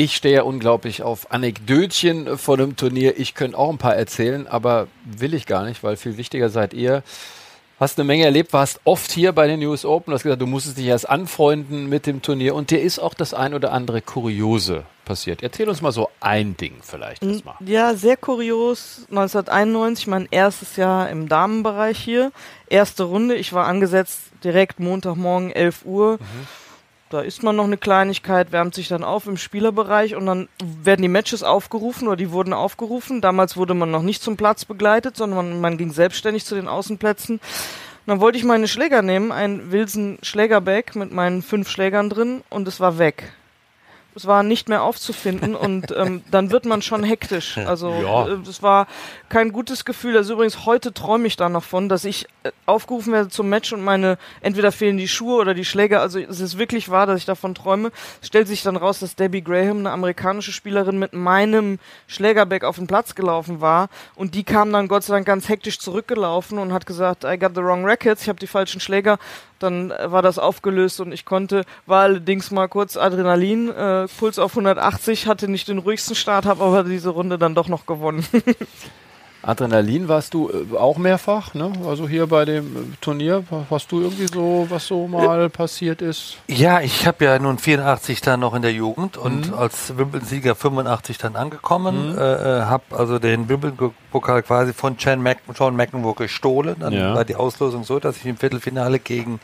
Ich stehe ja unglaublich auf Anekdötchen von einem Turnier. Ich könnte auch ein paar erzählen, aber will ich gar nicht, weil viel wichtiger seid ihr. Hast eine Menge erlebt, warst oft hier bei den US Open, hast gesagt, du musstest dich erst anfreunden mit dem Turnier und dir ist auch das ein oder andere Kuriose passiert. Erzähl uns mal so ein Ding vielleicht. Das mal. Ja, sehr kurios. 1991, mein erstes Jahr im Damenbereich hier. Erste Runde, ich war angesetzt direkt Montagmorgen 11 Uhr. Mhm da isst man noch eine Kleinigkeit, wärmt sich dann auf im Spielerbereich und dann werden die Matches aufgerufen oder die wurden aufgerufen. Damals wurde man noch nicht zum Platz begleitet, sondern man, man ging selbstständig zu den Außenplätzen. Und dann wollte ich meine Schläger nehmen, ein Wilson Schlägerbag mit meinen fünf Schlägern drin und es war weg es war nicht mehr aufzufinden und ähm, dann wird man schon hektisch. Also ja. äh, das war kein gutes Gefühl. Also übrigens heute träume ich dann davon, dass ich äh, aufgerufen werde zum Match und meine entweder fehlen die Schuhe oder die Schläger. Also es ist wirklich wahr, dass ich davon träume. Es stellt sich dann raus, dass Debbie Graham, eine amerikanische Spielerin, mit meinem Schlägerback auf den Platz gelaufen war und die kam dann Gott sei Dank ganz hektisch zurückgelaufen und hat gesagt, I got the wrong rackets, ich habe die falschen Schläger dann war das aufgelöst und ich konnte, war allerdings mal kurz Adrenalin, äh, Puls auf 180, hatte nicht den ruhigsten Start, habe aber diese Runde dann doch noch gewonnen. Adrenalin warst du äh, auch mehrfach, ne? Also hier bei dem äh, Turnier, hast du irgendwie so, was so mal passiert ist? Ja, ich habe ja nun 84 dann noch in der Jugend und mhm. als Wimbledon-Sieger 85 dann angekommen, mhm. äh, äh habe also den Wimbledon-Pokal quasi von John, Mac John McEnroe gestohlen. Dann ja. war die Auslosung so, dass ich im Viertelfinale gegen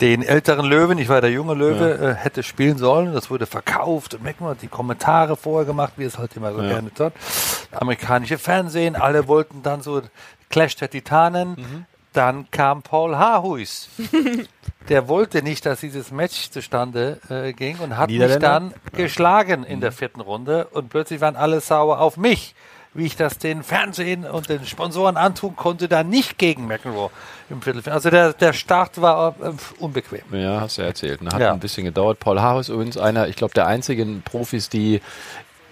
den älteren Löwen, ich war der junge Löwe, ja. äh, hätte spielen sollen. Das wurde verkauft und McEnroe hat die Kommentare vorher gemacht, wie es halt immer so ja. gerne tut. Amerikanische Fernsehen, alle alle wollten dann so Clash der Titanen. Mhm. Dann kam Paul Hahuis. der wollte nicht, dass dieses Match zustande äh, ging und hat mich dann geschlagen in der vierten Runde und plötzlich waren alle sauer auf mich wie ich das den Fernsehen und den Sponsoren antun konnte, da nicht gegen McEnroe im Viertelfinale. Also der, der Start war äh, unbequem. Ja, hast du ja erzählt. Hat ja. ein bisschen gedauert. Paul Haus übrigens einer, ich glaube, der einzigen Profis, die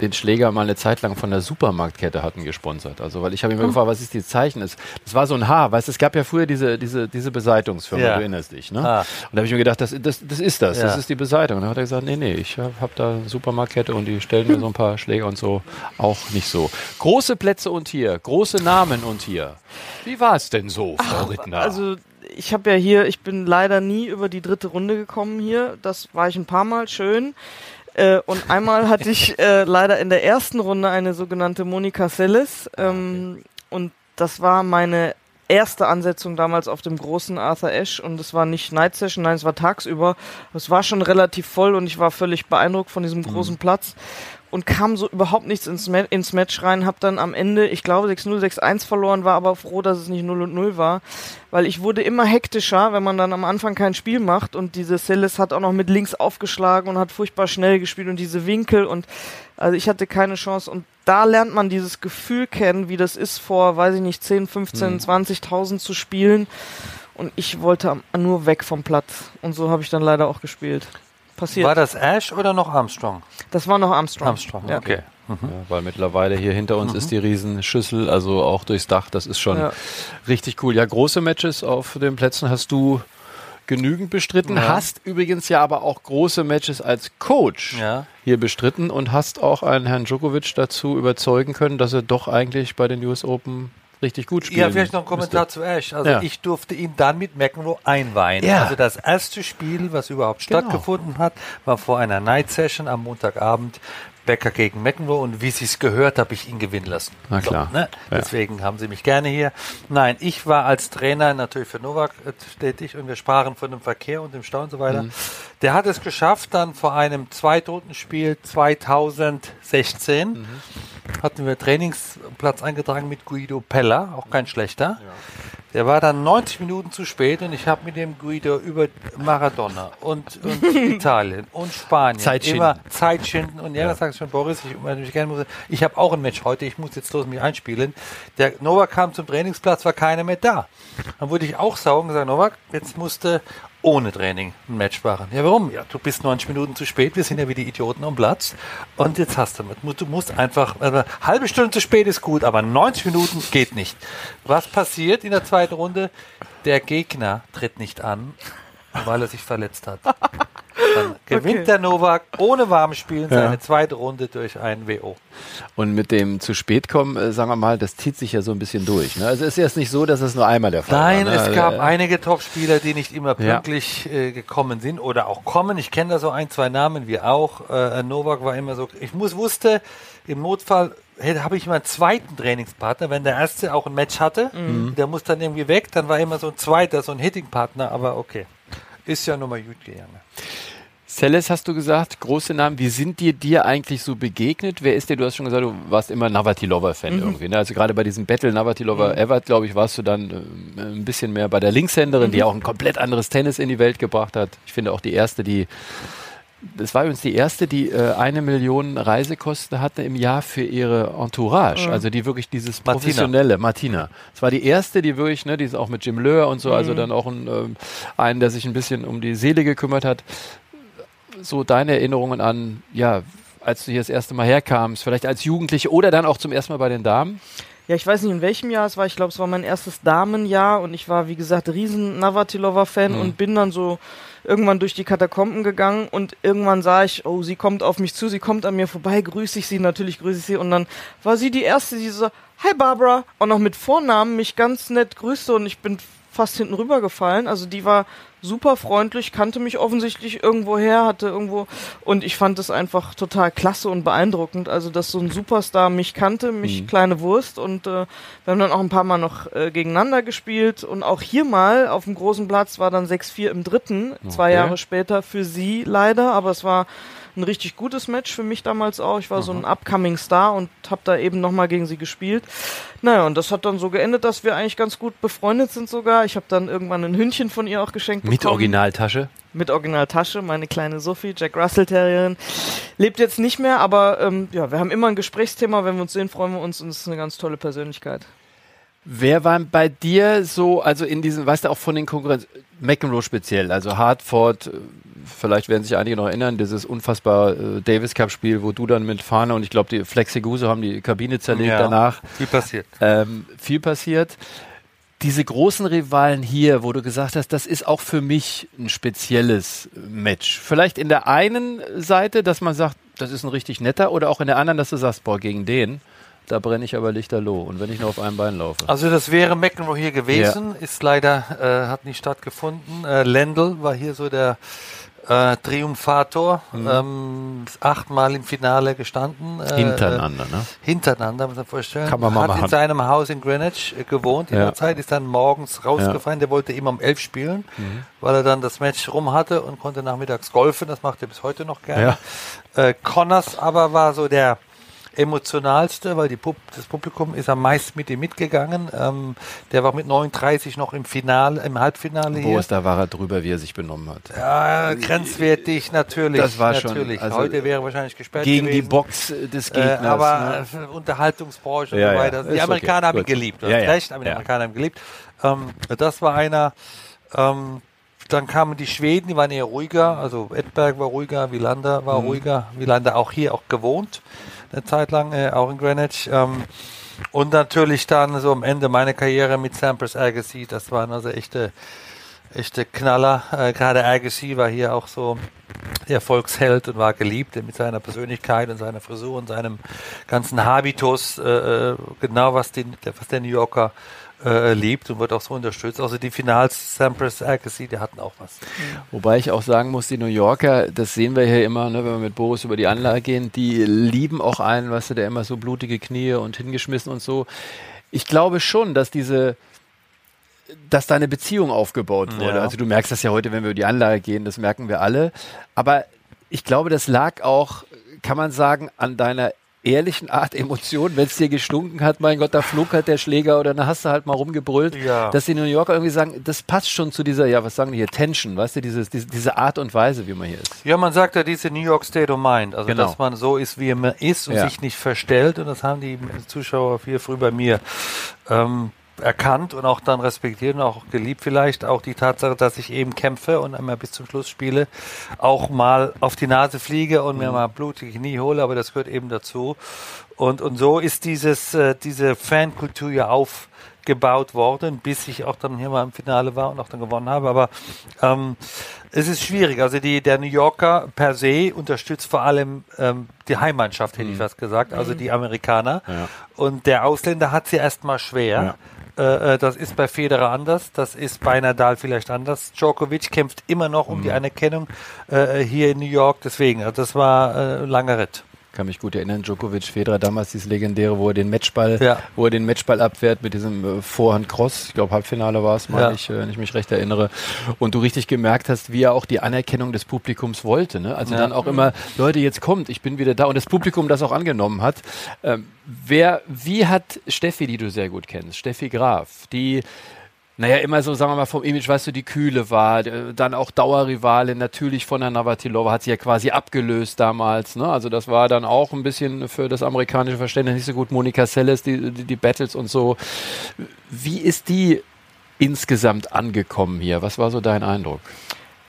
den Schläger mal eine Zeit lang von der Supermarktkette hatten gesponsert. Also, weil ich habe immer gefragt, was ist die Zeichen? Das, das war so ein Haar, weißt du, es gab ja früher diese, diese, diese Beseitungsfirma, ja. du erinnerst dich, ne? Ah. Und da habe ich mir gedacht, das, das, das ist das, ja. das ist die Beseitung. Und dann hat er gesagt, nee, nee, ich habe hab da eine Supermarktkette und die stellen mir so ein paar Schläger und so auch nicht so. Große Plätze und hier, große Namen und hier. Wie war es denn so, Frau Ach, Rittner? Also ich habe ja hier, ich bin leider nie über die dritte Runde gekommen hier. Das war ich ein paar Mal schön. Äh, und einmal hatte ich äh, leider in der ersten Runde eine sogenannte Monika Seles. Ähm, und das war meine erste Ansetzung damals auf dem großen Arthur Ashe und es war nicht Night Session, nein, es war tagsüber. Es war schon relativ voll und ich war völlig beeindruckt von diesem großen mhm. Platz und kam so überhaupt nichts ins, Ma ins Match rein, hab dann am Ende, ich glaube 6-0, 6-1 verloren, war aber froh, dass es nicht 0 und 0 war, weil ich wurde immer hektischer, wenn man dann am Anfang kein Spiel macht und diese Celis hat auch noch mit links aufgeschlagen und hat furchtbar schnell gespielt und diese Winkel und also ich hatte keine Chance und da lernt man dieses Gefühl kennen, wie das ist vor, weiß ich nicht, 10, 15, mhm. 20.000 zu spielen und ich wollte nur weg vom Platz und so habe ich dann leider auch gespielt passiert. War das Ash oder noch Armstrong? Das war noch Armstrong. Armstrong, ja. okay. Mhm. Ja, weil mittlerweile hier hinter uns mhm. ist die Riesenschüssel, also auch durchs Dach, das ist schon ja. richtig cool. Ja, große Matches auf den Plätzen hast du genügend bestritten, ja. hast übrigens ja aber auch große Matches als Coach ja. hier bestritten und hast auch einen Herrn Djokovic dazu überzeugen können, dass er doch eigentlich bei den US Open richtig gut spielen. Ja, vielleicht noch ein Kommentar müsste. zu Ash. Also ja. ich durfte ihn dann mit McEnroe einweihen. Ja. Also das erste Spiel, was überhaupt genau. stattgefunden hat, war vor einer Night Session am Montagabend Becker gegen McEnroe und wie sie es gehört, habe ich ihn gewinnen lassen. Na klar. So, ne? ja. Deswegen haben sie mich gerne hier. Nein, ich war als Trainer natürlich für Novak äh, tätig und wir sprachen von dem Verkehr und dem Stau und so weiter. Mhm. Der hat es geschafft, dann vor einem Zweitrutenspiel 2016 mhm. Hatten wir Trainingsplatz eingetragen mit Guido Pella, auch kein schlechter. Ja. Der war dann 90 Minuten zu spät und ich habe mit dem Guido über Maradona und, und Italien und Spanien Zeit immer Zeit schinden. Und ja, ja. sagt schon Boris, ich, ich, ich habe auch ein Match heute, ich muss jetzt los mich einspielen. Der Novak kam zum Trainingsplatz, war keiner mehr da. Dann wurde ich auch sauer und gesagt, Novak, jetzt musste ohne Training ein Match machen. Ja, warum? Ja, du bist 90 Minuten zu spät, wir sind ja wie die Idioten am Platz und jetzt hast du, du musst einfach, also halbe Stunde zu spät ist gut, aber 90 Minuten geht nicht. Was passiert in der zweiten Runde? Der Gegner tritt nicht an weil er sich verletzt hat. Dann gewinnt okay. der Novak ohne Warmspielen seine ja. zweite Runde durch ein WO. Und mit dem zu spät kommen, äh, sagen wir mal, das zieht sich ja so ein bisschen durch. Ne? Also es ist jetzt nicht so, dass es nur einmal der Fall Nein, war. Nein, es gab äh, einige Topspieler, die nicht immer pünktlich ja. äh, gekommen sind oder auch kommen. Ich kenne da so ein, zwei Namen, wie auch. Äh, Novak war immer so. Ich muss wusste, im Notfall habe ich immer einen zweiten Trainingspartner, wenn der erste auch ein Match hatte, mhm. der muss dann irgendwie weg, dann war immer so ein zweiter, so ein Hitting-Partner, aber okay. Ist ja nochmal gut gegangen. Celes hast du gesagt, große Namen. Wie sind dir dir eigentlich so begegnet? Wer ist dir, du hast schon gesagt, du warst immer Navratilova-Fan mhm. irgendwie. Ne? Also gerade bei diesem Battle Navratilova-Evert, mhm. glaube ich, warst du dann äh, ein bisschen mehr bei der Linkshänderin, mhm. die auch ein komplett anderes Tennis in die Welt gebracht hat. Ich finde auch die erste, die das war übrigens die erste, die äh, eine Million Reisekosten hatte im Jahr für ihre Entourage. Mhm. Also die wirklich dieses professionelle, Martina. Es war die erste, die wirklich, ne, die ist auch mit Jim Löhr und so, also mhm. also dann auch ein, ähm, einen, der sich ein bisschen um die Seele gekümmert hat. So deine Erinnerungen an, ja, als du hier das erste Mal herkamst, vielleicht als Jugendliche oder dann auch zum ersten Mal bei den Damen? Ja, ich weiß nicht, in welchem Jahr es war. Ich glaube, es war mein erstes Damenjahr und ich war, wie gesagt, riesen Navratilova-Fan mhm. und bin dann so irgendwann durch die Katakomben gegangen und irgendwann sah ich, oh, sie kommt auf mich zu, sie kommt an mir vorbei, grüße ich sie, natürlich grüße ich sie und dann war sie die Erste, die so, hi Barbara, und noch mit Vornamen mich ganz nett grüßte und ich bin fast hinten rübergefallen. Also die war super freundlich, kannte mich offensichtlich irgendwo her, hatte irgendwo und ich fand es einfach total klasse und beeindruckend. Also dass so ein Superstar mich kannte, mich mhm. kleine Wurst und äh, wir haben dann auch ein paar Mal noch äh, gegeneinander gespielt und auch hier mal auf dem großen Platz war dann 6-4 im dritten, okay. zwei Jahre später für sie leider, aber es war ein richtig gutes Match für mich damals auch. Ich war Aha. so ein upcoming Star und habe da eben nochmal gegen sie gespielt. Naja, und das hat dann so geendet, dass wir eigentlich ganz gut befreundet sind sogar. Ich habe dann irgendwann ein Hündchen von ihr auch geschenkt Mit bekommen. Originaltasche? Mit Originaltasche, meine kleine Sophie, Jack Russell Terrierin. Lebt jetzt nicht mehr, aber ähm, ja, wir haben immer ein Gesprächsthema. Wenn wir uns sehen, freuen wir uns und es ist eine ganz tolle Persönlichkeit. Wer war bei dir so, also in diesem, weißt du, auch von den Konkurrenz, McEnroe speziell, also Hartford, vielleicht werden sich einige noch erinnern, dieses unfassbar äh, Davis Cup Spiel, wo du dann mit Fahne und ich glaube die Flexiguse haben die Kabine zerlegt ja, danach. Viel passiert. Ähm, viel passiert. Diese großen Rivalen hier, wo du gesagt hast, das ist auch für mich ein spezielles Match. Vielleicht in der einen Seite, dass man sagt, das ist ein richtig netter, oder auch in der anderen, dass du sagst, boah, gegen den da brenne ich aber lichterloh. Und wenn ich nur auf einem Bein laufe. Also das wäre McEnroe hier gewesen, ja. ist leider, äh, hat nicht stattgefunden. Äh, Lendl war hier so der äh, Triumphator, mhm. ähm, achtmal im Finale gestanden. Äh, hintereinander, ne? Hintereinander, muss man vorstellen. Kann man mal Hat machen. in seinem Haus in Greenwich äh, gewohnt in ja. der Zeit, ist dann morgens rausgefallen. Ja. Der wollte immer um elf spielen, mhm. weil er dann das Match rum hatte und konnte nachmittags golfen. Das macht er bis heute noch gerne. Ja. Äh, Connors aber war so der emotionalste, weil die Pub das Publikum ist am meisten mit ihm mitgegangen. Ähm, der war mit 39 noch im Finale, im Halbfinale Wo ist da war er drüber, wie er sich benommen hat. Ja, grenzwertig natürlich. Das war natürlich. schon. Also Heute wäre wahrscheinlich gesperrt gegen gewesen. die Box des Gegners. Äh, aber ne? Unterhaltungsbranche ja, und so weiter. Ja, die Amerikaner okay. haben ihn geliebt. Du ja, hast recht, aber die Amerikaner haben ihn geliebt. Ähm, das war einer. Ähm, dann kamen die Schweden, die waren eher ruhiger. Also Edberg war ruhiger, Wielander war mhm. ruhiger. Wielander auch hier auch gewohnt eine Zeit lang, äh, auch in Greenwich. Ähm, und natürlich dann so am Ende meiner Karriere mit Sampras Agassi, das waren also echte, echte Knaller. Äh, gerade Agassi war hier auch so der Volksheld und war geliebt mit seiner Persönlichkeit und seiner Frisur und seinem ganzen Habitus, äh, äh genau was, die, was der New Yorker äh, lebt und wird auch so unterstützt. Also die Finals Sampras Agassi, die hatten auch was. Wobei ich auch sagen muss, die New Yorker, das sehen wir hier immer, ne, wenn wir mit Boris über die Anlage gehen, die lieben auch einen, weißt du, der immer so blutige Knie und hingeschmissen und so. Ich glaube schon, dass diese dass da eine Beziehung aufgebaut wurde. Ja. Also du merkst das ja heute, wenn wir über die Anlage gehen, das merken wir alle. Aber ich glaube, das lag auch, kann man sagen, an deiner ehrlichen Art Emotionen, wenn es dir gestunken hat, mein Gott, da flog halt der Schläger oder dann hast du halt mal rumgebrüllt, ja. dass die New Yorker irgendwie sagen, das passt schon zu dieser, ja, was sagen die hier, Tension, weißt du, dieses, diese, diese Art und Weise, wie man hier ist. Ja, man sagt ja diese New York State of Mind, also genau. dass man so ist, wie man ist und ja. sich nicht verstellt und das haben die Zuschauer viel früh bei mir ähm, erkannt und auch dann respektiert und auch geliebt vielleicht. Auch die Tatsache, dass ich eben kämpfe und einmal bis zum Schluss spiele, auch mal auf die Nase fliege und mir mhm. mal blutige Knie hole, aber das gehört eben dazu. Und, und so ist dieses, äh, diese Fankultur ja auf gebaut worden, bis ich auch dann hier mal im Finale war und auch dann gewonnen habe. Aber ähm, es ist schwierig. Also die, der New Yorker per se unterstützt vor allem ähm, die Heimmannschaft, hätte mhm. ich was gesagt, also die Amerikaner. Ja. Und der Ausländer hat sie erstmal schwer. Ja. Äh, äh, das ist bei Federer anders, das ist bei Nadal vielleicht anders. Djokovic kämpft immer noch um mhm. die Anerkennung äh, hier in New York, deswegen, also das war äh, ein langer Ritt kann mich gut erinnern, Djokovic, Federer, damals dieses legendäre, wo er den Matchball, ja. wo er den Matchball abwehrt mit diesem äh, Vorhand-Cross. Ich glaube, Halbfinale war es, ja. ich, äh, wenn ich mich recht erinnere. Und du richtig gemerkt hast, wie er auch die Anerkennung des Publikums wollte. Ne? Also ja. dann auch immer, Leute, jetzt kommt, ich bin wieder da. Und das Publikum das auch angenommen hat. Ähm, wer, wie hat Steffi, die du sehr gut kennst, Steffi Graf, die naja, immer so, sagen wir mal, vom Image, weißt du, die Kühle war, dann auch Dauerrivalin, natürlich von der Navratilova, hat sie ja quasi abgelöst damals, ne? Also das war dann auch ein bisschen für das amerikanische Verständnis nicht so gut. Monika Seles, die, die, die Battles und so. Wie ist die insgesamt angekommen hier? Was war so dein Eindruck?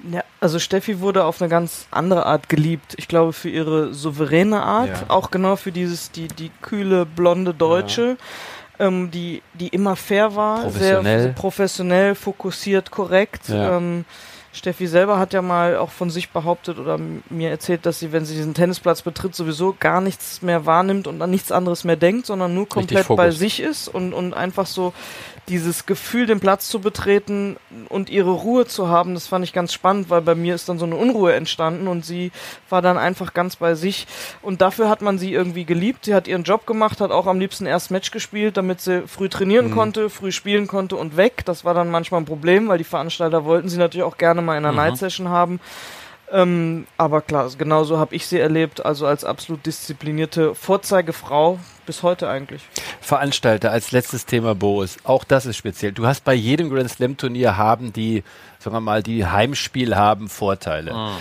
Ja, also Steffi wurde auf eine ganz andere Art geliebt. Ich glaube für ihre souveräne Art, ja. auch genau für dieses die die kühle blonde Deutsche. Ja ähm, die, die immer fair war, professionell. sehr professionell, fokussiert, korrekt. Ja. Ähm, Steffi selber hat ja mal auch von sich behauptet oder mir erzählt, dass sie, wenn sie diesen Tennisplatz betritt, sowieso gar nichts mehr wahrnimmt und an nichts anderes mehr denkt, sondern nur komplett bei sich ist und, und einfach so dieses Gefühl, den Platz zu betreten und ihre Ruhe zu haben, das fand ich ganz spannend, weil bei mir ist dann so eine Unruhe entstanden und sie war dann einfach ganz bei sich. Und dafür hat man sie irgendwie geliebt. Sie hat ihren Job gemacht, hat auch am liebsten erst Match gespielt, damit sie früh trainieren mhm. konnte, früh spielen konnte und weg. Das war dann manchmal ein Problem, weil die Veranstalter wollten sie natürlich auch gerne mal in einer mhm. Night Session haben. Ähm, aber klar, genauso habe ich sie erlebt, also als absolut disziplinierte Vorzeigefrau bis heute eigentlich. Veranstalter als letztes Thema, Boris. Auch das ist speziell. Du hast bei jedem Grand Slam Turnier haben die, sagen wir mal, die Heimspiel haben Vorteile. Mhm.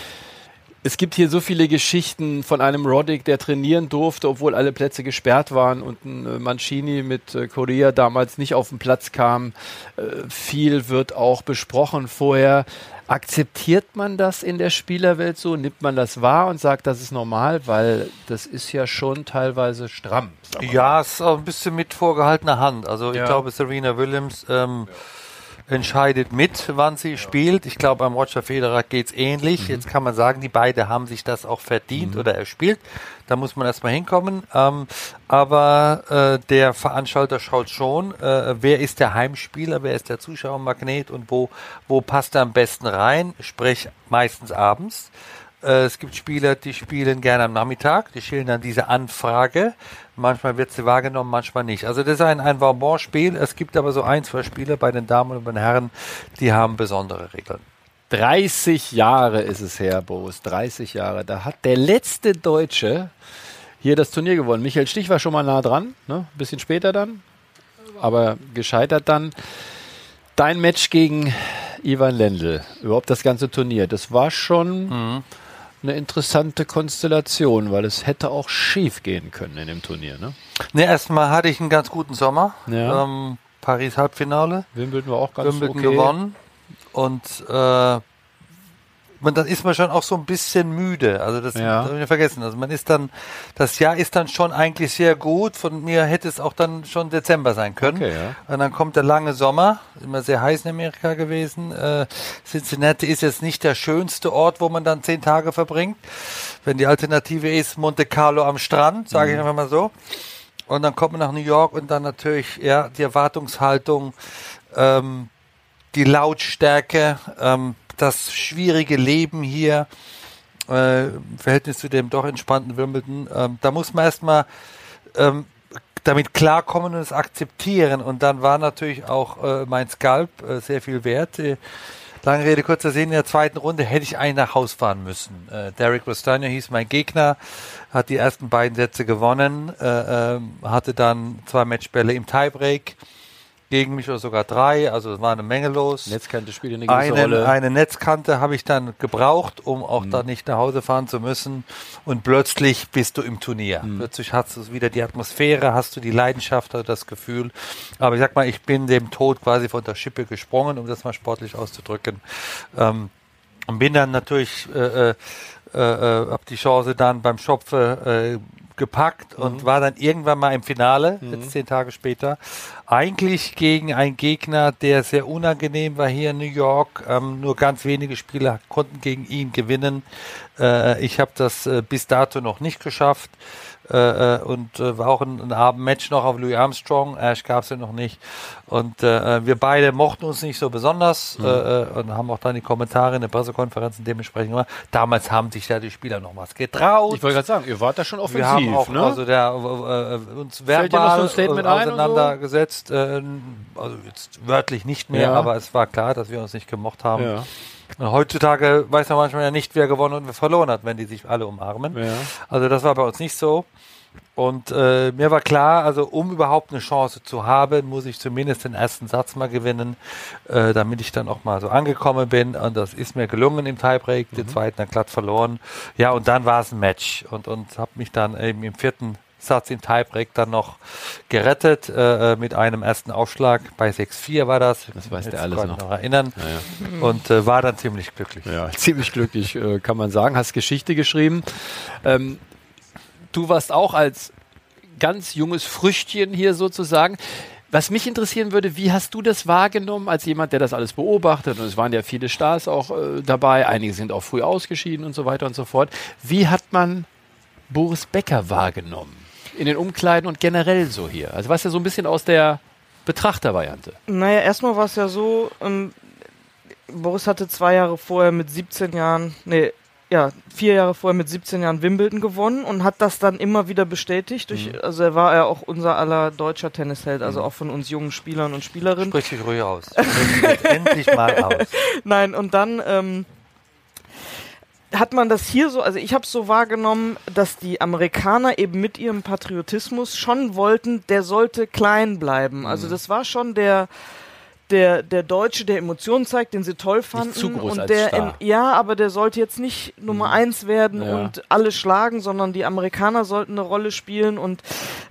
Es gibt hier so viele Geschichten von einem Roddick, der trainieren durfte, obwohl alle Plätze gesperrt waren und ein äh, Mancini mit äh, Korea damals nicht auf den Platz kam. Äh, viel wird auch besprochen vorher. Akzeptiert man das in der Spielerwelt so? Nimmt man das wahr und sagt, das ist normal? Weil das ist ja schon teilweise stramm. Ja, es ist auch ein bisschen mit vorgehaltener Hand. Also ich ja. glaube, Serena Williams ähm, ja entscheidet mit, wann sie ja. spielt. Ich glaube, am Roger Federer geht's ähnlich. Mhm. Jetzt kann man sagen, die beiden haben sich das auch verdient mhm. oder erspielt. Da muss man erstmal hinkommen. Ähm, aber äh, der Veranstalter schaut schon, äh, wer ist der Heimspieler, wer ist der Zuschauermagnet und wo, wo passt er am besten rein, sprich meistens abends. Äh, es gibt Spieler, die spielen gerne am Nachmittag, die stellen dann diese Anfrage. Manchmal wird sie wahrgenommen, manchmal nicht. Also das ist ein, ein Bonbon-Spiel. Es gibt aber so ein, zwei Spieler bei den Damen und den Herren, die haben besondere Regeln. 30 Jahre ist es her, Boris. 30 Jahre. Da hat der letzte Deutsche hier das Turnier gewonnen. Michael Stich war schon mal nah dran, ne? Ein bisschen später dann, aber gescheitert dann. Dein Match gegen Ivan Lendl, überhaupt das ganze Turnier, das war schon mhm eine interessante Konstellation, weil es hätte auch schief gehen können in dem Turnier. Ne, ne erstmal hatte ich einen ganz guten Sommer. Ja. Ähm, Paris Halbfinale. Wimbledon war auch ganz Wimbledon okay. gewonnen. Und äh, man, dann ist man schon auch so ein bisschen müde. Also das ja. darf ich nicht vergessen. Also man ist dann, das Jahr ist dann schon eigentlich sehr gut. Von mir hätte es auch dann schon Dezember sein können. Okay, ja. Und dann kommt der lange Sommer, immer sehr heiß in Amerika gewesen. Äh, Cincinnati ist jetzt nicht der schönste Ort, wo man dann zehn Tage verbringt. Wenn die Alternative ist Monte Carlo am Strand, sage mhm. ich einfach mal so. Und dann kommt man nach New York und dann natürlich ja die Erwartungshaltung, ähm, die Lautstärke. Ähm, das schwierige Leben hier, äh, im Verhältnis zu dem doch entspannten Wimbledon, ähm, da muss man erstmal ähm, damit klarkommen und es akzeptieren. Und dann war natürlich auch äh, mein Skalp äh, sehr viel wert. Äh, lange Rede, kurzer Sinn, in der zweiten Runde hätte ich einen nach Haus fahren müssen. Äh, Derek Rostagno hieß mein Gegner, hat die ersten beiden Sätze gewonnen, äh, äh, hatte dann zwei Matchbälle im Tiebreak gegen mich oder sogar drei, also es war eine Menge los. Netzkante spielt eine gewisse eine, Rolle. Eine Netzkante habe ich dann gebraucht, um auch mhm. da nicht nach Hause fahren zu müssen und plötzlich bist du im Turnier. Mhm. Plötzlich hast du wieder die Atmosphäre, hast du die Leidenschaft, hast das Gefühl. Aber ich sag mal, ich bin dem Tod quasi von der Schippe gesprungen, um das mal sportlich auszudrücken. Ähm, und bin dann natürlich, äh, äh, äh, hab die Chance dann beim Schopfe äh, gepackt und war dann irgendwann mal im Finale, jetzt zehn Tage später. Eigentlich gegen einen Gegner, der sehr unangenehm war hier in New York. Ähm, nur ganz wenige Spieler konnten gegen ihn gewinnen. Äh, ich habe das äh, bis dato noch nicht geschafft. Äh, äh, und äh, war auch ein, ein Abendmatch noch auf Louis Armstrong. Ash gab es ja noch nicht. Und äh, wir beide mochten uns nicht so besonders Mhm. äh, äh, und haben auch dann die Kommentare in den Pressekonferenzen dementsprechend gemacht. Damals haben sich ja die Spieler noch was getraut. Ich wollte gerade sagen, ihr wart da schon offensiv, wir haben auch ne? also der, äh, uns verbal so äh, so? auseinandergesetzt. Äh, also jetzt wörtlich nicht mehr, Ja. aber es war klar, dass wir uns nicht gemocht haben. ja. Heutzutage weiß man manchmal ja nicht, wer gewonnen und wer verloren hat, wenn die sich alle umarmen. Ja. Also das war bei uns nicht so. Und äh, mir war klar, also um überhaupt eine Chance zu haben, muss ich zumindest den ersten Satz mal gewinnen, äh, damit ich dann auch mal so angekommen bin. Und das ist mir gelungen im Tiebreak, den zweiten dann glatt verloren. Ja, und dann war es ein Match und, und habe mich dann eben im vierten Satz im Tiebreak dann noch gerettet äh, mit einem ersten Aufschlag. Bei 6-4 war das. Das weiß Jetzt der alles ich noch. erinnern. Und äh, war dann ziemlich glücklich. Ja, ziemlich glücklich, äh, kann man sagen. Hast Geschichte geschrieben. Ähm, du warst auch als ganz junges Früchtchen hier sozusagen. Was mich interessieren würde, wie hast du das wahrgenommen als jemand, der das alles beobachtet? Und es waren ja viele Stars auch äh, dabei, einige sind auch früh ausgeschieden und so weiter und so fort. Wie hat man Boris Becker wahrgenommen? In den Umkleiden und generell so hier? Also was ja so ein bisschen aus der Betrachtervariante. Naja, erstmal war es ja so, ähm, Boris hatte zwei Jahre vorher mit 17 Jahren, nee, ja, vier Jahre vorher mit 17 Jahren Wimbledon gewonnen und hat das dann immer wieder bestätigt. Durch, Mhm. Also er war ja auch unser aller deutscher Tennisheld, also auch von uns jungen Spielern und Spielerinnen. Sprich dich ruhig aus. Sprich jetzt endlich mal aus. Nein, und dann ähm, hat man das hier so, also ich habe es so wahrgenommen, dass die Amerikaner eben mit ihrem Patriotismus schon wollten, der sollte klein bleiben. Mhm. Also das war schon der der, der Deutsche, der Emotionen zeigt, den sie toll fanden. zu groß und der in, ja, aber der sollte jetzt nicht Nummer eins werden Ja. und alle schlagen, sondern die Amerikaner sollten eine Rolle spielen und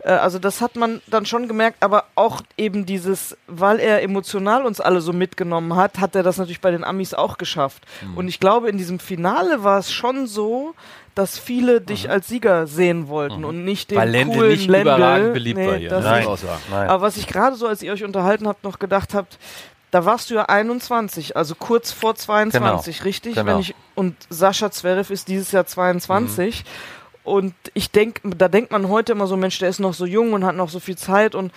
äh, also das hat man dann schon gemerkt, aber auch eben dieses, weil er emotional uns alle so mitgenommen hat, hat er das natürlich bei den Amis auch geschafft. Mhm. Und ich glaube, in diesem Finale war es schon so, dass viele dich als Sieger sehen wollten und nicht den Mhm. Weil Lendl coolen nicht Lendl. überragend beliebt Nee, war hier. ne? sagen. Nein. Aber was ich gerade so, als ihr euch unterhalten habt, noch gedacht habt, da warst du ja 21, also kurz vor 22, richtig? genau. Ich, und Sascha Zverev ist dieses Jahr 22. Und ich denke, da denkt man heute immer so, Mensch, der ist noch so jung und hat noch so viel Zeit und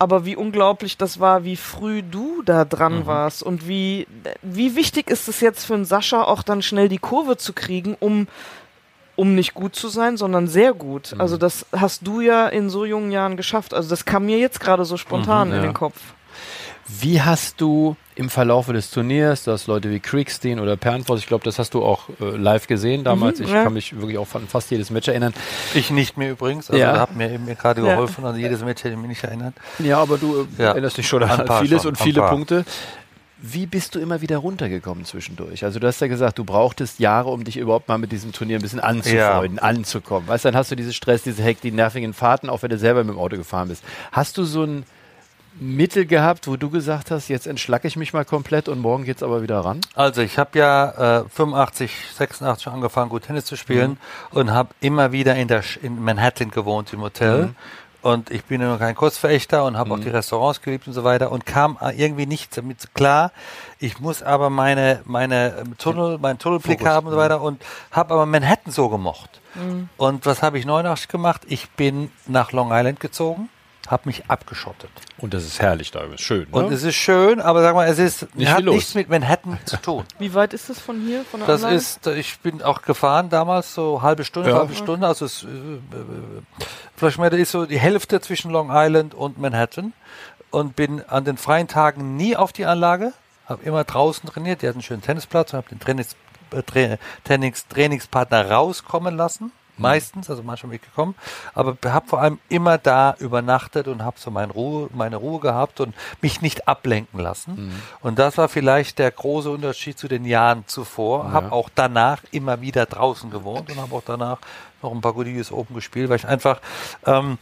aber wie unglaublich das war, wie früh du da dran warst und wie, wie wichtig ist es jetzt für einen Sascha auch dann schnell die Kurve zu kriegen, um um nicht gut zu sein, sondern sehr gut. Also das hast du ja in so jungen Jahren geschafft. Also das kam mir jetzt gerade so spontan Mhm, in ja. den Kopf. Wie hast du im Verlauf des Turniers, dass Leute wie Kriegstein oder Pernfors, ich glaube, das hast du auch äh, live gesehen damals, Mhm, ich ja. kann mich wirklich auch an fast jedes Match erinnern. Ich nicht mehr übrigens. Also Ja. da hat mir eben gerade Ja. geholfen. Also jedes Match hätte ich mich nicht erinnert. Ja, aber du äh, Ja. erinnerst dich schon an paar vieles schon, und viele paar. Punkte. Wie bist du immer wieder runtergekommen zwischendurch? Also du hast ja gesagt, du brauchtest Jahre, um dich überhaupt mal mit diesem Turnier ein bisschen anzufreunden, anzukommen. Weißt du, dann hast du diese Stress, diese Heck, die nervigen Fahrten, auch wenn du selber mit dem Auto gefahren bist. Hast du so ein Mittel gehabt, wo du gesagt hast, jetzt entschlacke ich mich mal komplett und morgen geht's aber wieder ran? Also ich habe ja äh, 85, 86 angefangen, gut Tennis zu spielen und habe immer wieder in, der, in Manhattan gewohnt im Hotel. Und ich bin ja noch kein Kursverächter und habe auch die Restaurants geliebt und so weiter und kam irgendwie nicht damit klar. Ich muss aber meine, meine ähm, Tunnel, meinen Tunnelblick Fokus, haben und so weiter und habe aber Manhattan so gemocht. Und was habe ich 89 gemacht? Ich bin nach Long Island gezogen, habe mich abgeschottet. Und das ist herrlich da, ist schön. Und ne? es ist schön, aber sag mal, es ist Nicht hat nichts mit Manhattan zu tun. Wie weit ist das von hier, von der Das Anlage? ist, ich bin auch gefahren damals, so halbe Stunde, Ja. halbe Stunde. Also es, äh, äh, Flaschmeter ist so die Hälfte zwischen Long Island und Manhattan und bin an den freien Tagen nie auf die Anlage, habe immer draußen trainiert. Die hatten einen schönen Tennisplatz und habe den Trainings, äh, Tra Trainings, Trainingspartner rauskommen lassen. Meistens, also manchmal mitgekommen, aber habe vor allem immer da übernachtet und habe so meine Ruhe, meine Ruhe gehabt und mich nicht ablenken lassen. Und das war vielleicht der große Unterschied zu den Jahren zuvor. Habe auch danach immer wieder draußen gewohnt und habe auch danach noch ein paar Goodies Open gespielt, weil ich einfach, ähm,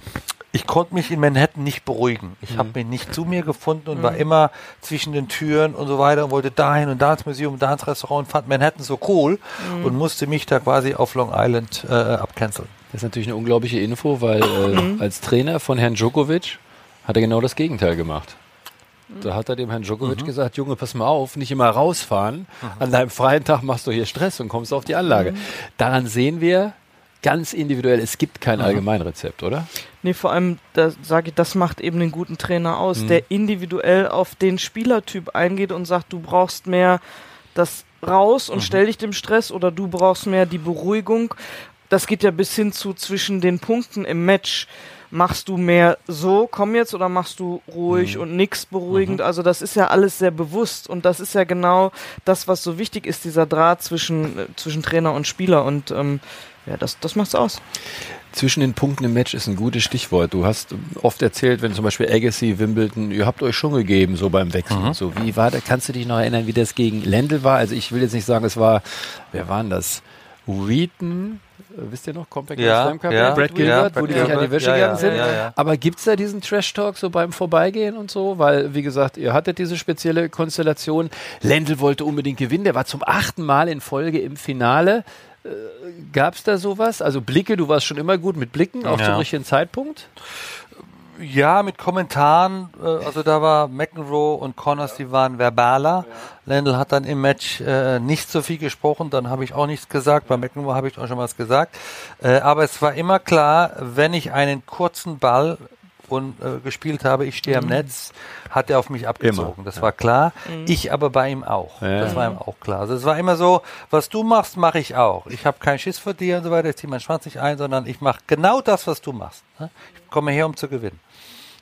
ich konnte mich in Manhattan nicht beruhigen. Ich habe mich nicht zu mir gefunden und war immer zwischen den Türen und so weiter und wollte dahin und da ins Museum und da ins Restaurant und fand Manhattan so cool und musste mich da quasi auf Long Island äh, abcanceln. Das ist natürlich eine unglaubliche Info, weil äh, mhm. als Trainer von Herrn Djokovic hat er genau das Gegenteil gemacht. Da hat er dem Herrn Djokovic mhm. gesagt, Junge, pass mal auf, nicht immer rausfahren. Mhm. An deinem freien Tag machst du hier Stress und kommst auf die Anlage. Mhm. Daran sehen wir ganz individuell, es gibt kein mhm. Allgemeinrezept, oder? Nee, vor allem, da sage ich, das macht eben den guten Trainer aus, mhm. der individuell auf den Spielertyp eingeht und sagt, du brauchst mehr das raus und mhm. stell dich dem Stress oder du brauchst mehr die Beruhigung. Das geht ja bis hin zu zwischen den Punkten im Match machst du mehr so, komm jetzt, oder machst du ruhig mhm. und nix beruhigend? Mhm. Also das ist ja alles sehr bewusst und das ist ja genau das, was so wichtig ist, dieser Draht zwischen, äh, zwischen Trainer und Spieler und ähm, ja, das, das macht's aus. Zwischen den Punkten im Match ist ein gutes Stichwort. Du hast oft erzählt, wenn zum Beispiel Agassi, Wimbledon, ihr habt euch schon gegeben, so beim Wechsel. Mhm. So, wie war das? Kannst du dich noch erinnern, wie das gegen Lendl war? Also ich will jetzt nicht sagen, es war, wer waren das? Wheaton, wisst ihr noch, Compact ja, Slam Cup, ja, Brad Gilbert, ja, wo die sich an die Wäsche gegangen sind. Aber gibt's da diesen Trash-Talk so beim Vorbeigehen und so? Weil, wie gesagt, ihr hattet diese spezielle Konstellation. Lendl wollte unbedingt gewinnen, der war zum achten Mal in Folge im Finale. Äh, gab's da sowas? Also Blicke, du warst schon immer gut mit Blicken auf zum richtigen Zeitpunkt? Ja, mit Kommentaren. Äh, also da war McEnroe und Connors, die waren verbaler. Ja. Lendl hat dann im Match äh, nicht so viel gesprochen, dann habe ich auch nichts gesagt. Bei McEnroe habe ich auch schon was gesagt. Äh, aber es war immer klar, wenn ich einen kurzen Ball und, äh, gespielt habe, ich stehe mhm. am Netz, hat er auf mich abgezogen. Immer. Das ja. war klar. Mhm. Ich aber bei ihm auch. Ja. Das war ihm auch klar. Also es war immer so, was du machst, mache ich auch. Ich habe keinen Schiss vor dir und so weiter, ich ziehe meinen Schwanz nicht ein, sondern ich mache genau das, was du machst. Ne? Ich komme her, um zu gewinnen.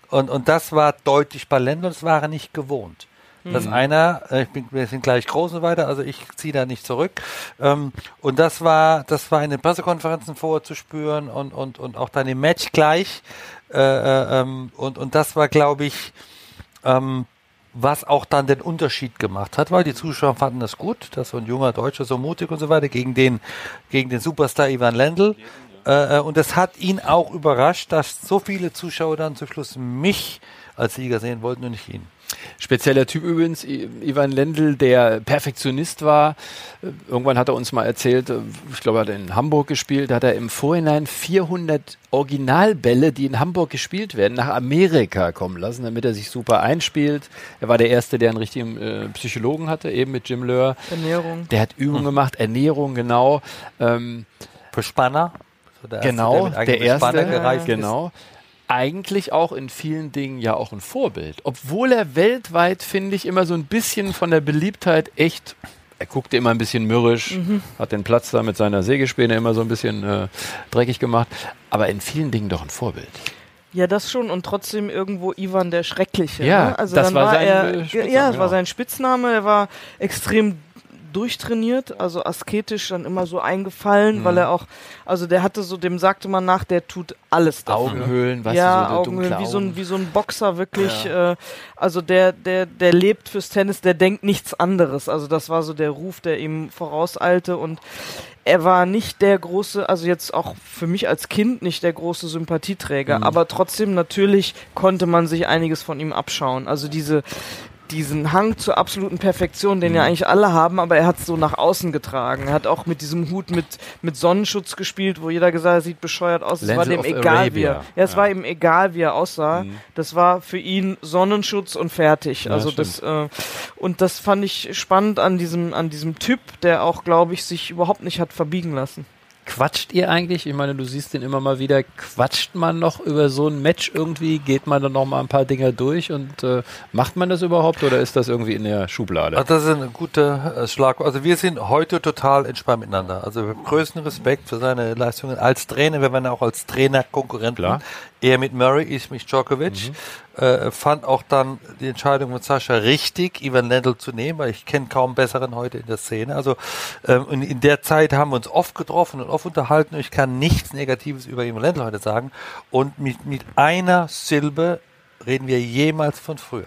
Und, und das war deutlich bei Ländern, das war er nicht gewohnt. Dass mhm. einer, äh, ich bin, wir sind gleich groß und weiter, also ich ziehe da nicht zurück. Ähm, und das war, das war in den Pressekonferenzen vorher zu spüren und, und, und auch dann im Match gleich. Äh, äh, ähm, und, und das war, glaube ich, ähm, was auch dann den Unterschied gemacht hat, weil die Zuschauer fanden das gut, dass so ein junger Deutscher so mutig und so weiter gegen den, gegen den Superstar Ivan Lendl. Äh, äh, und es hat ihn auch überrascht, dass so viele Zuschauer dann zum Schluss mich als Sieger sehen wollten und nicht ihn. Spezieller Typ übrigens, Ivan Lendl, der Perfektionist war. Irgendwann hat er uns mal erzählt, ich glaube, er hat in Hamburg gespielt, da hat er im Vorhinein 400 Originalbälle, die in Hamburg gespielt werden, nach Amerika kommen lassen, damit er sich super einspielt. Er war der Erste, der einen richtigen äh, Psychologen hatte, eben mit Jim Löhr. Ernährung. Der hat Übungen hm. gemacht, Ernährung, genau. Ähm, Für Spanner? So der genau, erste, der, der erste, genau. Ist eigentlich auch in vielen Dingen ja auch ein Vorbild. Obwohl er weltweit, finde ich, immer so ein bisschen von der Beliebtheit echt er guckte immer ein bisschen mürrisch, mhm. hat den Platz da mit seiner Sägespäne immer so ein bisschen äh, dreckig gemacht, aber in vielen Dingen doch ein Vorbild. Ja, das schon und trotzdem irgendwo Ivan der Schreckliche. Ja, ne? also das war, war sein er, äh, Spitzname, ja, es genau. war sein Spitzname. Er war extrem durchtrainiert, also asketisch dann immer so eingefallen, mhm. weil er auch, also der hatte so, dem sagte man nach, der tut alles dafür. Augenhöhlen, was ja, so Augenhöhlen, wie so ein wie so ein Boxer wirklich. Ja. Äh, also der der der lebt fürs Tennis, der denkt nichts anderes. Also das war so der Ruf, der ihm vorauseilte und er war nicht der große, also jetzt auch für mich als Kind nicht der große Sympathieträger, mhm. aber trotzdem natürlich konnte man sich einiges von ihm abschauen. Also diese diesen Hang zur absoluten Perfektion, den mhm. ja eigentlich alle haben, aber er hat es so nach außen getragen. Er hat auch mit diesem Hut mit, mit Sonnenschutz gespielt, wo jeder gesagt hat, er sieht bescheuert aus. Es war dem egal, Arabia. wie er, ja, es ja. war ihm egal, wie er aussah. Mhm. Das war für ihn Sonnenschutz und fertig. Ja, also das, äh, und das fand ich spannend an diesem, an diesem Typ, der auch, glaube ich, sich überhaupt nicht hat verbiegen lassen. Quatscht ihr eigentlich? Ich meine, du siehst den immer mal wieder. Quatscht man noch über so ein Match irgendwie? Geht man dann noch mal ein paar Dinger durch und äh, macht man das überhaupt oder ist das irgendwie in der Schublade? Also das ist ein guter äh, Schlag. Also wir sind heute total entspannt miteinander. Also wir haben größten Respekt für seine Leistungen als Trainer. Wir werden auch als Trainer Konkurrenten. Klar. Er mit Murray, ich mit Djokovic. Mhm äh, fand auch dann die Entscheidung von Sascha richtig, Ivan Lendl zu nehmen, weil ich kenne kaum besseren heute in der Szene. Also ähm, in, in der Zeit haben wir uns oft getroffen und oft unterhalten und ich kann nichts Negatives über Ivan Lendl heute sagen. Und mit, mit einer Silbe reden wir jemals von früher.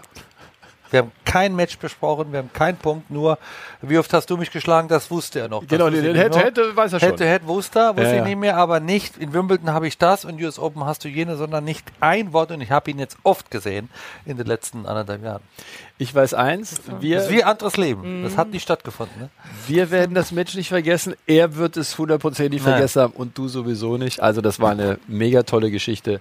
Wir haben kein Match besprochen, wir haben keinen Punkt, nur wie oft hast du mich geschlagen, das wusste er noch. Genau, den Head-to-Head weiß er schon. Head-to-Head wusste er, wusste ja, ich nicht mehr, aber nicht, in Wimbledon habe ich das und US Open hast du jene, sondern nicht ein Wort und ich habe ihn jetzt oft gesehen in den letzten anderthalb Jahren. Ich weiß eins, wir. Das ist wie ein anderes Leben. Das hat nicht stattgefunden. Ne? Wir werden das Match nicht vergessen. Er wird es hundertprozentig vergessen haben und du sowieso nicht. Also, das war eine mega tolle Geschichte.